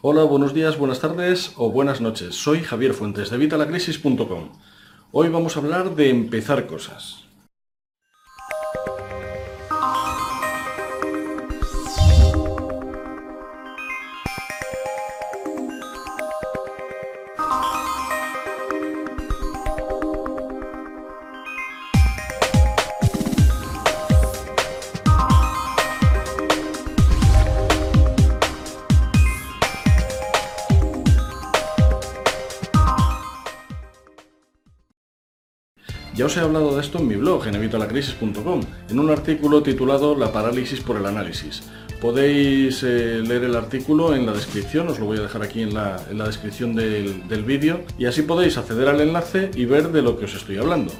Hola, buenos días, buenas tardes o buenas noches. Soy Javier Fuentes de Vitalacrisis.com. Hoy vamos a hablar de empezar cosas. Ya os he hablado de esto en mi blog, en evitalacrisis.com, en un artículo titulado La parálisis por el análisis. Podéis eh, leer el artículo en la descripción, os lo voy a dejar aquí en la, descripción del, del vídeo, y así podéis acceder al enlace y ver de lo que os estoy hablando.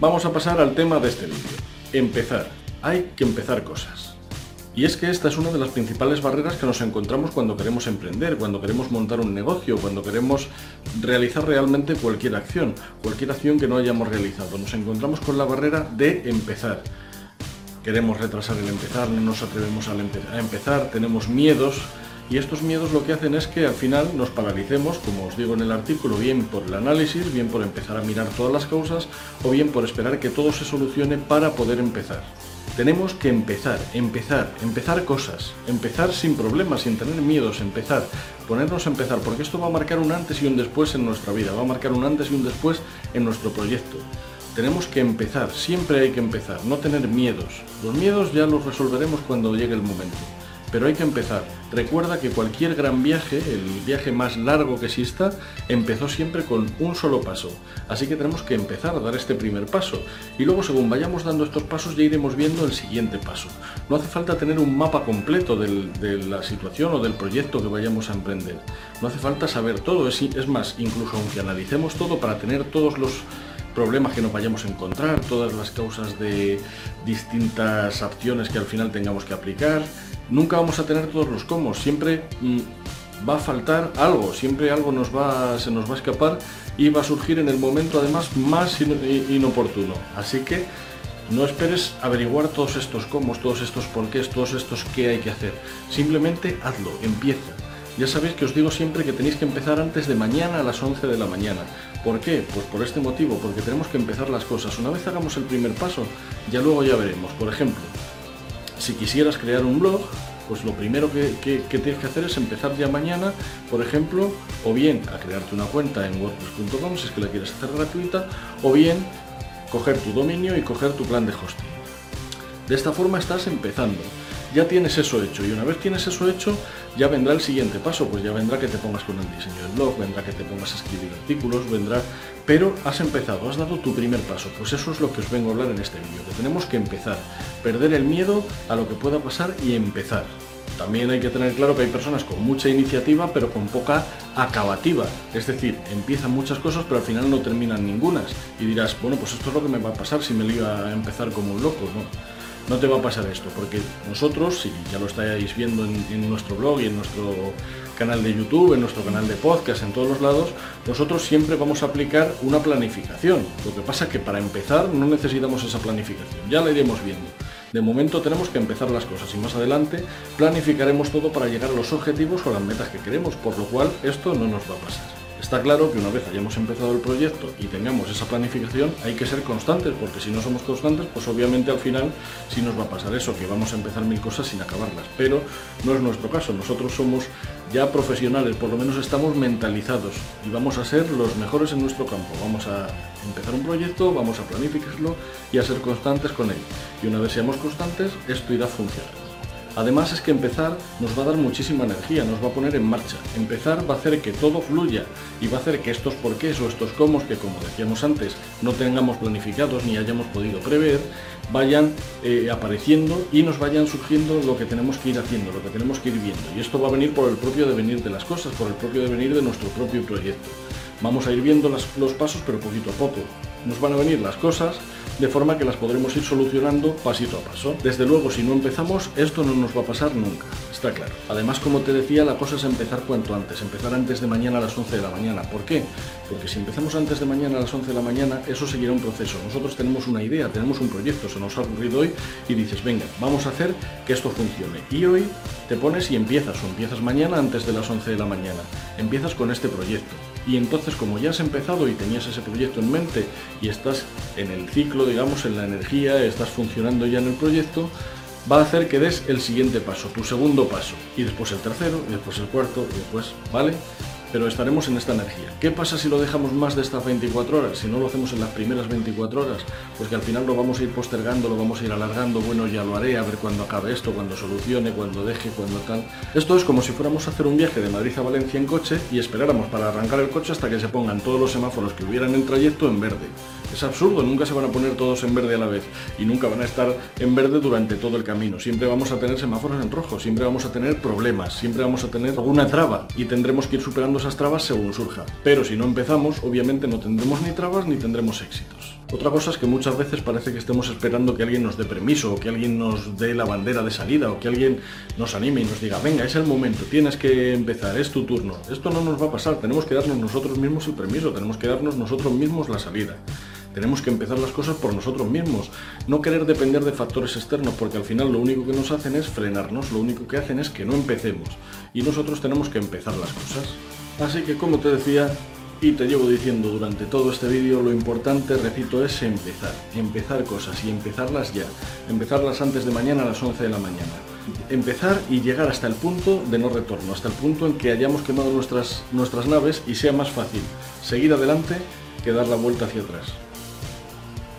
Vamos a pasar al tema de este vídeo. Empezar. Hay que empezar cosas. Y es que esta es una de las principales barreras que nos encontramos cuando queremos emprender, cuando queremos montar un negocio, cuando queremos realizar realmente cualquier acción, cualquier acción que no hayamos realizado. Nos encontramos con la barrera de empezar. Queremos retrasar el empezar, no nos atrevemos a empezar, tenemos miedos y estos miedos lo que hacen es que al final nos paralicemos, como os digo en el artículo, bien por el análisis, bien por empezar a mirar todas las causas o bien por esperar que todo se solucione para poder empezar. Tenemos que empezar, empezar, empezar cosas, empezar sin problemas, sin tener miedos, empezar, ponernos a empezar, porque esto va a marcar un antes y un después en nuestra vida, va a marcar un antes y un después en nuestro proyecto. Tenemos que empezar, siempre hay que empezar, no tener miedos. Los miedos ya los resolveremos cuando llegue el momento pero hay que empezar. Recuerda que cualquier gran viaje, el viaje más largo que exista, empezó siempre con un solo paso. Así que tenemos que empezar a dar este primer paso. Y luego según vayamos dando estos pasos ya iremos viendo el siguiente paso. No hace falta tener un mapa completo de la situación o del proyecto que vayamos a emprender. No hace falta saber todo. Es, más, incluso aunque analicemos todo para tener todos los problemas que nos vayamos a encontrar, todas las causas de distintas acciones que al final tengamos que aplicar, nunca vamos a tener todos los cómo, siempre mm, va a faltar algo, siempre algo nos va, se nos va a escapar y va a surgir en el momento además más inoportuno. Así que no esperes averiguar todos estos cómo, todos estos porqués, todos estos qué hay que hacer. Simplemente hazlo, empieza. Ya sabéis que os digo siempre que tenéis que empezar antes de mañana a las 11 de la mañana. ¿Por qué? Pues por este motivo, porque tenemos que empezar las cosas. Una vez hagamos el primer paso, ya luego ya veremos. Por ejemplo, si quisieras crear un blog, pues lo primero que, tienes que hacer es empezar ya mañana, por ejemplo, o bien a crearte una cuenta en wordpress.com si es que la quieres hacer gratuita, o bien coger tu dominio y coger tu plan de hosting. De esta forma estás empezando ya tienes eso hecho y una vez tienes eso hecho ya vendrá el siguiente paso, pues ya vendrá que te pongas con el diseño del blog, vendrá que te pongas a escribir artículos, vendrá, pero has empezado, has dado tu primer paso, pues eso es lo que os vengo a hablar en este vídeo, que tenemos que empezar, perder el miedo a lo que pueda pasar y empezar. También hay que tener claro que hay personas con mucha iniciativa pero con poca acabativa. Es decir, empiezan muchas cosas pero al final no terminan ningunas. Y dirás, bueno, pues esto es lo que me va a pasar si me lío a empezar como un loco. ¿no? No te va a pasar esto, porque nosotros, si ya lo estáis viendo en, nuestro blog y en nuestro canal de YouTube, en nuestro canal de podcast, en todos los lados, nosotros siempre vamos a aplicar una planificación. Lo que pasa es que para empezar no necesitamos esa planificación, ya la iremos viendo. De momento tenemos que empezar las cosas y más adelante planificaremos todo para llegar a los objetivos o las metas que queremos, por lo cual esto no nos va a pasar. Está claro que una vez hayamos empezado el proyecto y tengamos esa planificación, hay que ser constantes, porque si no somos constantes, pues obviamente al final sí nos va a pasar eso, que vamos a empezar mil cosas sin acabarlas. Pero no es nuestro caso, nosotros somos ya profesionales, por lo menos estamos mentalizados y vamos a ser los mejores en nuestro campo. Vamos a empezar un proyecto, vamos a planificarlo y a ser constantes con él. Y una vez seamos constantes, esto irá a funcionar. Además es que empezar nos va a dar muchísima energía, nos va a poner en marcha. Empezar va a hacer que todo fluya y va a hacer que estos porqués o estos cómo que como decíamos antes no tengamos planificados ni hayamos podido prever, vayan eh, apareciendo y nos vayan surgiendo lo que tenemos que ir haciendo, lo que tenemos que ir viendo. Y esto va a venir por el propio devenir de las cosas, por el propio devenir de nuestro propio proyecto. Vamos a ir viendo los pasos pero poquito a poco. nos van a venir las cosas de forma que las podremos ir solucionando pasito a paso. Desde luego, si no empezamos, esto no nos va a pasar nunca, está claro. Además, como te decía, la cosa es empezar cuanto antes, empezar antes de mañana a las 11 de la mañana. ¿Por qué? Porque si empezamos antes de mañana a las 11 de la mañana, eso seguirá un proceso. Nosotros tenemos una idea, tenemos un proyecto, se nos ha ocurrido hoy y dices, venga, vamos a hacer que esto funcione. Y hoy te pones y empiezas, o empiezas mañana antes de las 11 de la mañana. Empiezas con este proyecto y entonces como ya has empezado y tenías ese proyecto en mente y estás en el ciclo, digamos, en la energía, estás funcionando ya en el proyecto, va a hacer que des el siguiente paso, tu segundo paso, y después el tercero, y después el cuarto, y después, ¿vale? Pero estaremos en esta energía. ¿Qué pasa si lo dejamos más de estas 24 horas? Si no lo hacemos en las primeras 24 horas, pues que al final lo vamos a ir postergando, lo vamos a ir alargando, bueno, ya lo haré, a ver cuándo acabe esto, cuando solucione, cuando deje, cuando tal. Esto es como si fuéramos a hacer un viaje de Madrid a Valencia en coche y esperáramos para arrancar el coche hasta que se pongan todos los semáforos que hubieran en el trayecto en verde. Es absurdo, nunca se van a poner todos en verde a la vez y nunca van a estar en verde durante todo el camino. Siempre vamos a tener semáforos en rojo, siempre vamos a tener problemas, siempre vamos a tener alguna traba y tendremos que ir superando esas trabas según surja. Pero si no empezamos, obviamente no tendremos ni trabas ni tendremos éxitos. Otra cosa es que muchas veces parece que estemos esperando que alguien nos dé permiso, o que alguien nos dé la bandera de salida, o que alguien nos anime y nos diga, venga, es el momento, tienes que empezar, es tu turno. Esto no nos va a pasar, tenemos que darnos nosotros mismos el permiso, tenemos que darnos nosotros mismos la salida. Tenemos que empezar las cosas por nosotros mismos, no querer depender de factores externos, porque al final lo único que nos hacen es frenarnos, lo único que hacen es que no empecemos. Y nosotros tenemos que empezar las cosas. Así que como te decía, y te llevo diciendo durante todo este vídeo, lo importante, repito, es empezar. Empezar cosas y empezarlas ya. Empezarlas antes de mañana a las 11 de la mañana. Empezar y llegar hasta el punto de no retorno, hasta el punto en que hayamos quemado nuestras, nuestras naves y sea más fácil seguir adelante que dar la vuelta hacia atrás.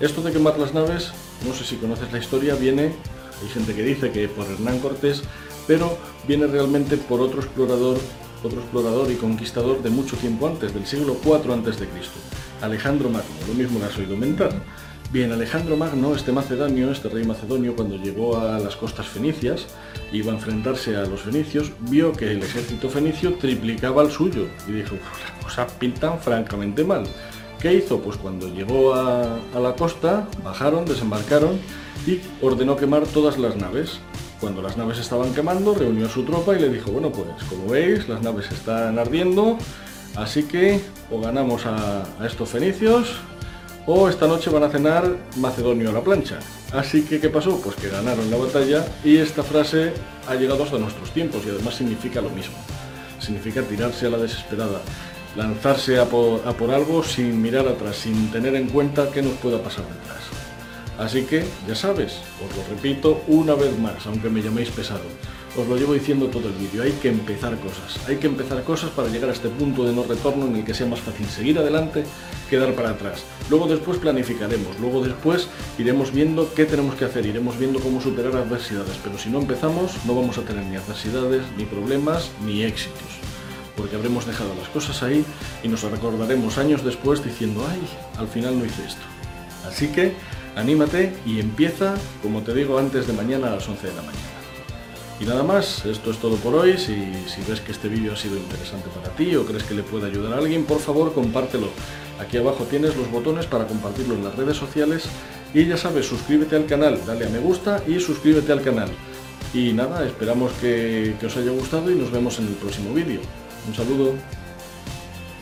Esto de quemar las naves, no sé si conoces la historia, viene, hay gente que dice que por Hernán Cortés, pero viene realmente por otro explorador, otro explorador y conquistador de mucho tiempo antes, del siglo IV Cristo, Alejandro Magno, lo mismo lo has oído mentar. Bien, Alejandro Magno, este macedonio, este rey macedonio, cuando llegó a las costas fenicias, iba a enfrentarse a los fenicios, vio que el ejército fenicio triplicaba el suyo y dijo, las cosas pintan francamente mal. ¿Qué hizo? Pues cuando llegó a, la costa, bajaron, desembarcaron y ordenó quemar todas las naves. Cuando las naves estaban quemando, reunió a su tropa y le dijo, bueno, pues como veis, las naves están ardiendo, así que o ganamos a, a estos fenicios o esta noche van a cenar macedonio a la plancha. Así que, ¿qué pasó? Pues que ganaron la batalla y esta frase ha llegado hasta nuestros tiempos y además significa lo mismo. Significa tirarse a la desesperada lanzarse a por, algo sin mirar atrás, sin tener en cuenta qué nos pueda pasar detrás. Así que, ya sabes, os lo repito una vez más, aunque me llaméis pesado. Os lo llevo diciendo todo el vídeo, hay que empezar cosas. Hay que empezar cosas para llegar a este punto de no retorno en el que sea más fácil seguir adelante que dar para atrás. Luego después planificaremos, luego después iremos viendo qué tenemos que hacer, iremos viendo cómo superar adversidades. Pero si no empezamos, no vamos a tener ni adversidades, ni problemas, ni éxitos porque habremos dejado las cosas ahí y nos recordaremos años después diciendo, ay, al final no hice esto. Así que anímate y empieza, como te digo, antes de mañana a las 11 de la mañana. Y nada más, esto es todo por hoy. Si, ves que este vídeo ha sido interesante para ti o crees que le puede ayudar a alguien, por favor compártelo. Aquí abajo tienes los botones para compartirlo en las redes sociales y ya sabes, suscríbete al canal, dale a me gusta y suscríbete al canal. Y nada, esperamos que, que os haya gustado y nos vemos en el próximo vídeo. Un saludo.